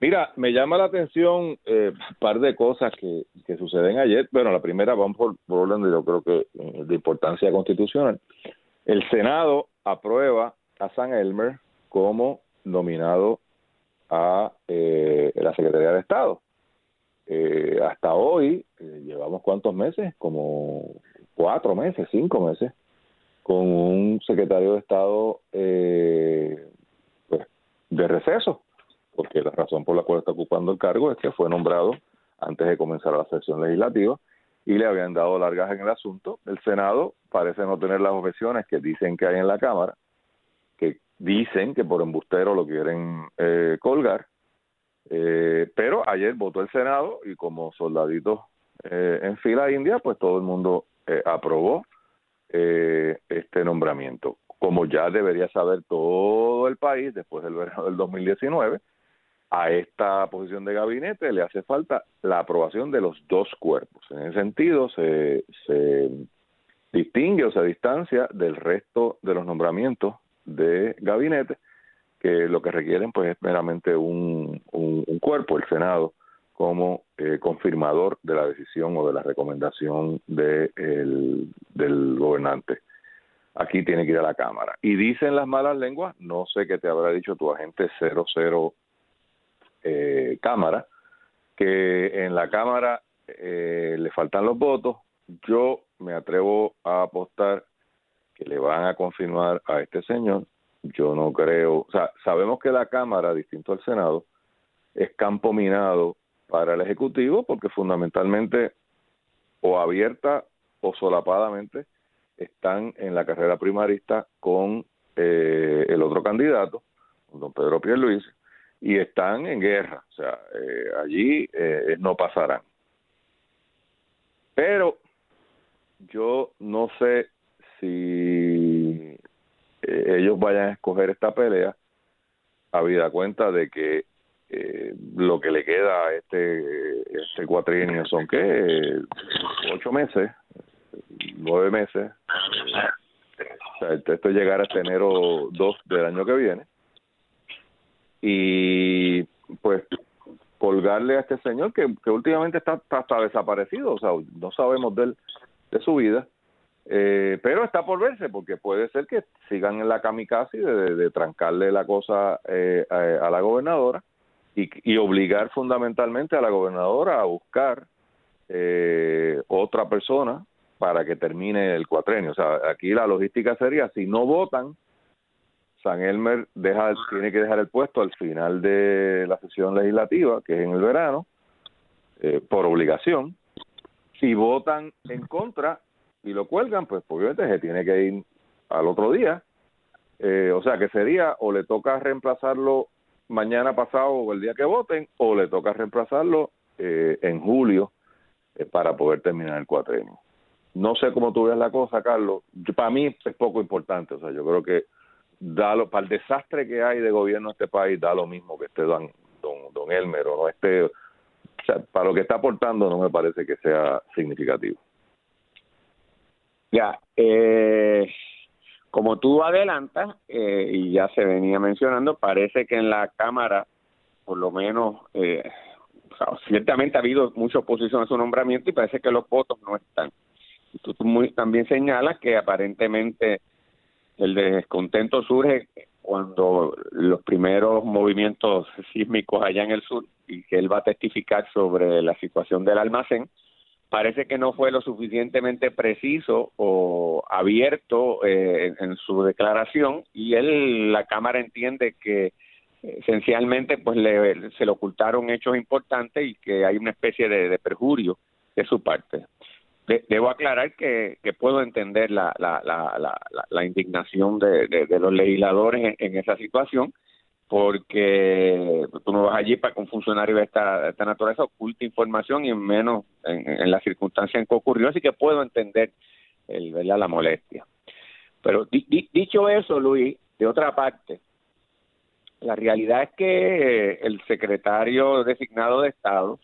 Mira, me llama la atención un par de cosas que, que suceden ayer. Bueno, la primera, vamos por, por orden, yo creo que de importancia constitucional. El Senado aprueba a San Elmer como nominado a eh, la Secretaría de Estado. Eh, hasta hoy eh, llevamos cuántos meses, como cuatro meses, cinco meses, con un secretario de Estado pues, de receso, porque la razón por la cual está ocupando el cargo es que fue nombrado antes de comenzar la sesión legislativa y le habían dado largas en el asunto. El Senado parece no tener las objeciones que dicen que hay en la Cámara, que dicen que por embustero lo quieren eh, colgar, eh, pero ayer votó el Senado y como soldaditos eh, en fila india, pues todo el mundo aprobó este nombramiento. Como ya debería saber todo el país después del verano del 2019, a esta posición de gabinete le hace falta la aprobación de los dos cuerpos. En ese sentido, se, se distingue o se distancia del resto de los nombramientos de gabinete, que lo que requieren pues es meramente un, cuerpo, el Senado, como eh, confirmador de la decisión o de la recomendación de del gobernante. Aquí tiene que ir a la Cámara. Y dicen las malas lenguas, no sé qué te habrá dicho tu agente 00 eh, Cámara, que en la Cámara eh, le faltan los votos. Yo me atrevo a apostar que le van a confirmar a este señor. Yo no creo, o sea, sabemos que la Cámara, distinto al Senado, es campo minado para el Ejecutivo porque fundamentalmente o abierta o solapadamente están en la carrera primarista con eh, el otro candidato, don Pedro Pierluisi, y están en guerra, o sea, eh, allí eh, no pasarán. Pero yo no sé si eh, ellos vayan a escoger esta pelea, habida cuenta de que lo que le queda a este, este cuatrienio son que ocho meses, nueve meses. O sea, esto llegará hasta enero 2 del año que viene y pues colgarle a este señor que, que últimamente está, está, desaparecido, o sea, no sabemos de, él, de su vida, eh, pero está por verse porque puede ser que sigan en la kamikaze de, de, trancarle la cosa eh, a, la gobernadora y, y, obligar fundamentalmente a la gobernadora a buscar eh, otra persona para que termine el cuatrenio. O sea, aquí la logística sería, si no votan, San Elmer tiene que dejar el puesto al final de la sesión legislativa, que es en el verano, eh, por obligación. Si votan en contra y lo cuelgan, pues obviamente se tiene que ir al otro día. Eh, o sea que sería o le toca reemplazarlo mañana pasado o el día que voten, o le toca reemplazarlo eh, en julio para poder terminar el cuatrenio. No sé cómo tú ves la cosa, Carlos. para mí es poco importante. O sea, yo creo que da lo, para el desastre que hay de gobierno en este país, da lo mismo que esté don, don, don Elmer o no esté, para lo que está aportando no me parece que sea significativo. Ya, eh, como tú adelantas, eh, y ya se venía mencionando, parece que en la Cámara, por lo menos, eh, ciertamente ha habido mucha oposición a su nombramiento y parece que los votos no están. Tú, tú muy, también señalas que aparentemente el descontento surge cuando los primeros movimientos sísmicos allá en el sur y que él va a testificar sobre la situación del almacén, parece que no fue lo suficientemente preciso o abierto eh, en, su declaración y él, la Cámara entiende que esencialmente pues le, se le ocultaron hechos importantes y que hay una especie de perjurio de su parte debo aclarar que, puedo entender la, la, la, la, indignación de, los legisladores en, esa situación, porque tú no vas allí para que un funcionario de esta, naturaleza oculte información y menos en, en la circunstancia en que ocurrió, así que puedo entender el, la molestia. Pero dicho eso, Luis, de otra parte, la realidad es que el secretario designado de Estado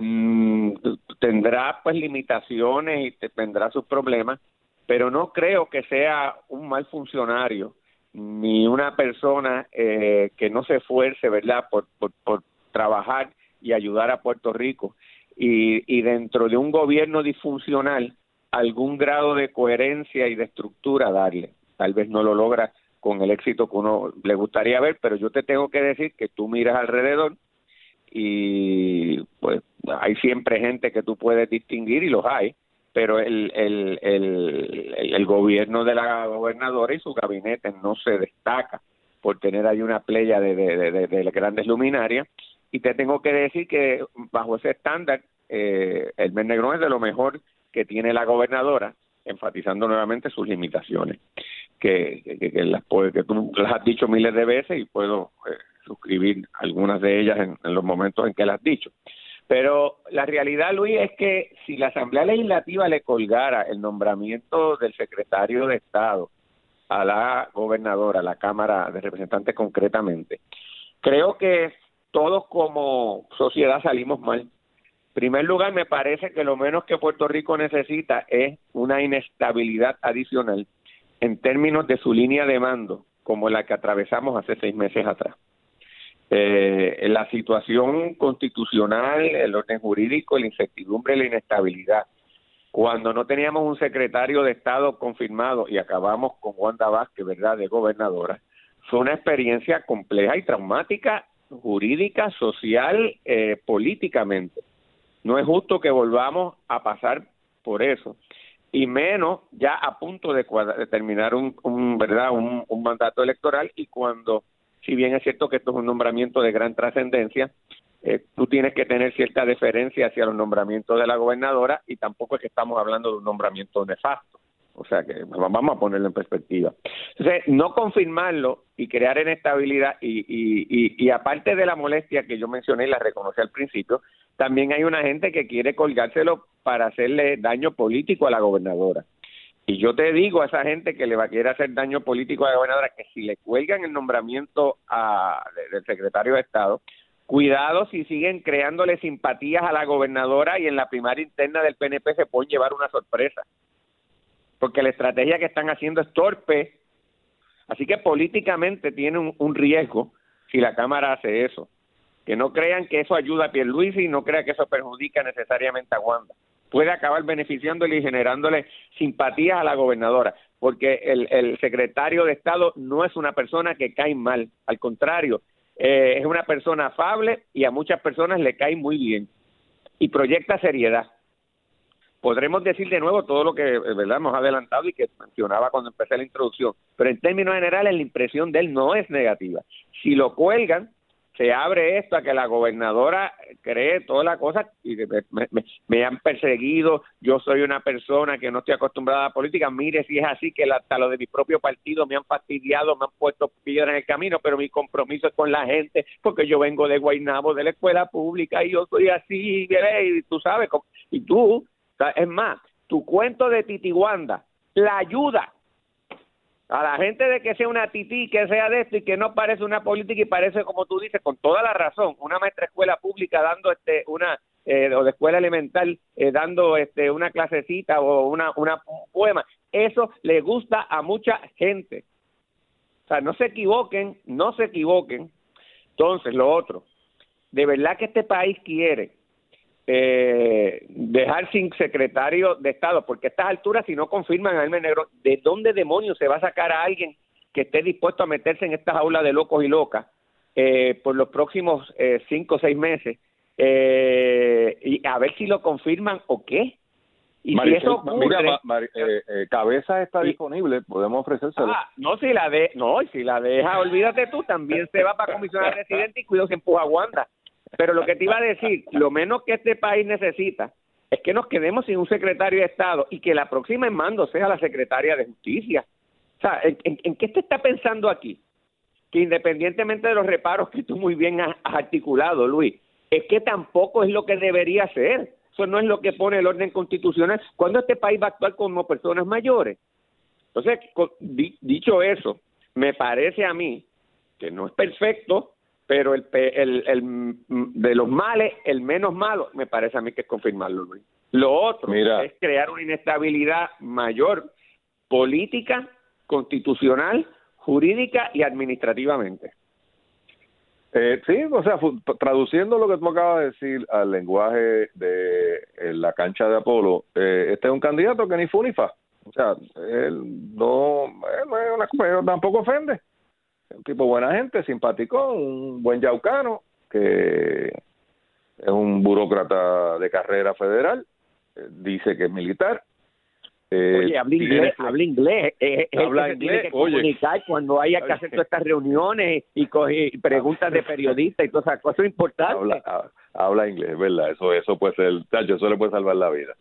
Mm, tendrá pues limitaciones y tendrá sus problemas, pero no creo que sea un mal funcionario ni una persona eh, que no se esfuerce, ¿verdad?, por, por, trabajar y ayudar a Puerto Rico. Y, y dentro de un gobierno disfuncional, algún grado de coherencia y de estructura darle. Tal vez no lo logra con el éxito que uno le gustaría ver, pero yo te tengo que decir que tú miras alrededor y pues hay siempre gente que tú puedes distinguir y los hay, pero el, el, el, el gobierno de la gobernadora y su gabinete no se destaca por tener ahí una playa de, de, de, grandes luminarias. Y te tengo que decir que bajo ese estándar eh, el mes negro es de lo mejor que tiene la gobernadora enfatizando nuevamente sus limitaciones que, que, las, que tú las has dicho miles de veces y puedo eh, suscribir algunas de ellas en, los momentos en que las has dicho. Pero la realidad, Luis, es que si la Asamblea Legislativa le colgara el nombramiento del secretario de Estado a la gobernadora, a la Cámara de Representantes concretamente, creo que todos como sociedad salimos mal. En primer lugar, me parece que lo menos que Puerto Rico necesita es una inestabilidad adicional en términos de su línea de mando, como la que atravesamos hace seis meses atrás. Eh, la situación constitucional, el orden jurídico, la incertidumbre, la inestabilidad. Cuando no teníamos un secretario de Estado confirmado y acabamos con Wanda Vázquez, ¿verdad?, de gobernadora, fue una experiencia compleja y traumática, jurídica, social, eh, políticamente. No es justo que volvamos a pasar por eso y menos ya a punto de, terminar un, verdad un, mandato electoral y cuando si bien es cierto que esto es un nombramiento de gran trascendencia eh, tú tienes que tener cierta deferencia hacia los nombramientos de la gobernadora y tampoco es que estamos hablando de un nombramiento nefasto o sea que vamos a ponerlo en perspectiva. Entonces, no confirmarlo y crear inestabilidad, y, y, y, aparte de la molestia que yo mencioné y la reconocí al principio, también hay una gente que quiere colgárselo para hacerle daño político a la gobernadora. Y yo te digo a esa gente que le va a querer hacer daño político a la gobernadora que si le cuelgan el nombramiento a, del secretario de Estado, cuidado si siguen creándole simpatías a la gobernadora y en la primaria interna del PNP se pueden llevar una sorpresa porque la estrategia que están haciendo es torpe. Así que políticamente tiene un, riesgo si la Cámara hace eso. Que no crean que eso ayuda a Pierluisi y no crean que eso perjudica necesariamente a Wanda. Puede acabar beneficiándole y generándole simpatías a la gobernadora, porque el, el secretario de Estado no es una persona que cae mal, al contrario, eh, es una persona afable y a muchas personas le cae muy bien y proyecta seriedad podremos decir de nuevo todo lo que eh, verdad hemos adelantado y que mencionaba cuando empecé la introducción, pero en términos generales la impresión de él no es negativa. Si lo cuelgan, se abre esto a que la gobernadora cree toda la cosa y me, me, han perseguido, yo soy una persona que no estoy acostumbrada a la política, mire si es así que hasta lo de mi propio partido me han fastidiado, me han puesto piedras en el camino, pero mi compromiso es con la gente porque yo vengo de Guaynabo, de la escuela pública y yo soy así, y tú sabes, y tú es más, tu cuento de Titiwanda la ayuda a la gente de que sea una tití, que sea de esto y que no parece una política y parece, como tú dices, con toda la razón, una maestra escuela pública dando este una eh, o de escuela elemental eh, dando este una clasecita o una, una un poema. Eso le gusta a mucha gente. O sea, no se equivoquen, no se equivoquen. Entonces, lo otro, de verdad que este país quiere eh, dejar sin secretario de Estado, porque a estas alturas, si no confirman a Hermes Negro, ¿de dónde demonios se va a sacar a alguien que esté dispuesto a meterse en estas aulas de locos y locas eh, por los próximos eh, cinco o seis meses? Eh, y a ver si lo confirman o qué. Y si eso mira, cabeza está disponible, podemos ofrecérselo. Ah, no, si la de, no, si la deja, olvídate tú, también se va para comisionar residente y cuidado se empuja a Wanda. Pero lo que te iba a decir, lo menos que este país necesita es que nos quedemos sin un secretario de Estado y que la próxima en mando sea la secretaria de Justicia. O sea, ¿en, qué te está pensando aquí? Que independientemente de los reparos que tú muy bien has, articulado, Luis, es que tampoco es lo que debería ser. Eso no es lo que pone el orden constitucional. ¿Cuándo este país va a actuar como personas mayores? Entonces, dicho eso, me parece a mí que no es perfecto, pero el, el, el, de los males, el menos malo, me parece a mí que es confirmarlo, Luis. Lo otro es crear una inestabilidad mayor política, constitucional, jurídica y administrativamente. Eh, sí, o sea, traduciendo lo que tú acabas de decir al lenguaje de la cancha de Apolo, eh, este es un candidato que ni funifa. O sea, él no, él tampoco ofende. Un tipo buena gente, simpático, un buen yaucano, que es un burócrata de carrera federal, eh, dice que es militar, eh, oye, habla inglés, habla inglés, eh, habla inglés, tiene que comunicar cuando haya que hacer todas estas reuniones y, preguntas de periodistas y todas esas cosas importantes. Habla, habla inglés, ¿verdad? Eso eso puede ser, tacho, eso le puede salvar la vida.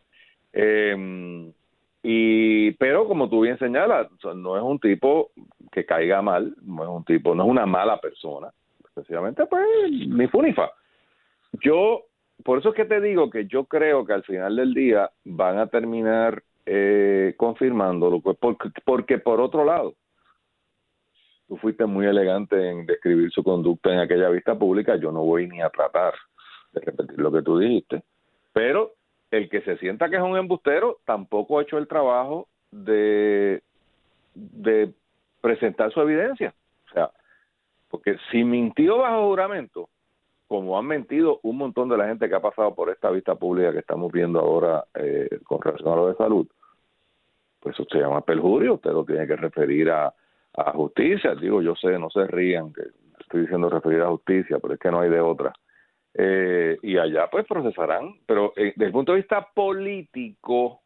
Eh, y pero como tú bien señalas, no es un tipo que caiga mal, no es un tipo, no es una mala persona, especialmente pues ni funifa. Yo por eso es que te digo que yo creo que al final del día van a terminar eh, confirmándolo, pues porque, porque por otro lado, tú fuiste muy elegante en describir su conducta en aquella vista pública, yo no voy ni a tratar de repetir lo que tú dijiste, pero el que se sienta que es un embustero tampoco ha hecho el trabajo de, presentar su evidencia. O sea, porque si mintió bajo juramento, como han mentido un montón de la gente que ha pasado por esta vista pública que estamos viendo ahora eh, con relación a lo de salud, pues eso se llama perjurio, usted lo tiene que referir a, a justicia. Digo, yo sé, no se rían, que estoy diciendo referir a justicia, pero es que no hay de otra. Eh, y allá pues procesarán, pero eh, desde el punto de vista político,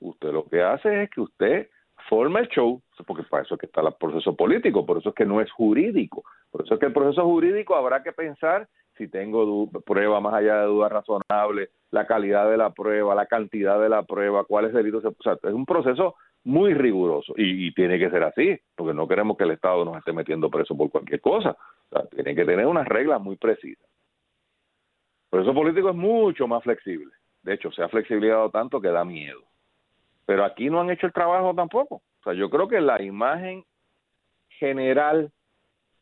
usted lo que hace es que usted forma el show, porque para eso es que está el proceso político, por eso es que no es jurídico, por eso es que el proceso jurídico habrá que pensar si tengo prueba más allá de duda razonable, la calidad de la prueba, la cantidad de la prueba, cuáles delitos, o sea, es un proceso muy riguroso y, tiene que ser así, porque no queremos que el Estado nos esté metiendo preso por cualquier cosa, o sea, tiene que tener unas reglas muy precisas. El proceso político es mucho más flexible, de hecho, se ha flexibilizado tanto que da miedo, pero aquí no han hecho el trabajo tampoco, o sea, yo creo que la imagen general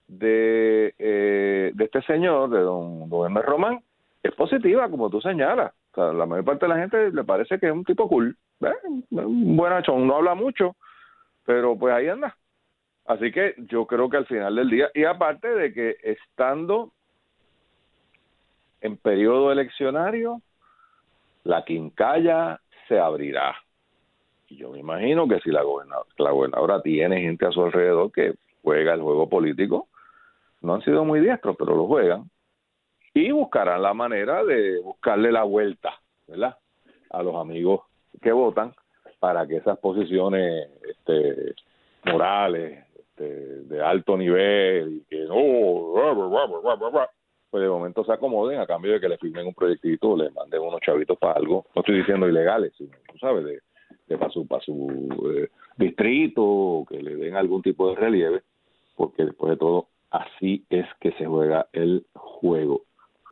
de, eh, de este señor, de don, don Román, es positiva, como tú señalas. O sea, la mayor parte de la gente le parece que es un tipo cool, ¿eh? un buenachón, no habla mucho, pero pues ahí anda. Así que yo creo que al final del día, y aparte de que estando en periodo eleccionario, la quincalla se abrirá. Y yo me imagino que si la gobernadora, tiene gente a su alrededor que juega el juego político, no han sido muy diestros, pero lo juegan, y buscarán la manera de buscarle la vuelta, ¿verdad? A los amigos que votan para que esas posiciones este, morales, este, de alto nivel, y que no, pues de momento se acomoden a cambio de que le firmen un proyectito, le manden unos chavitos para algo, no estoy diciendo ilegales, sino, tú sabes, de, de para su, para su eh, distrito, que le den algún tipo de relieve, porque después de todo así es que se juega el juego.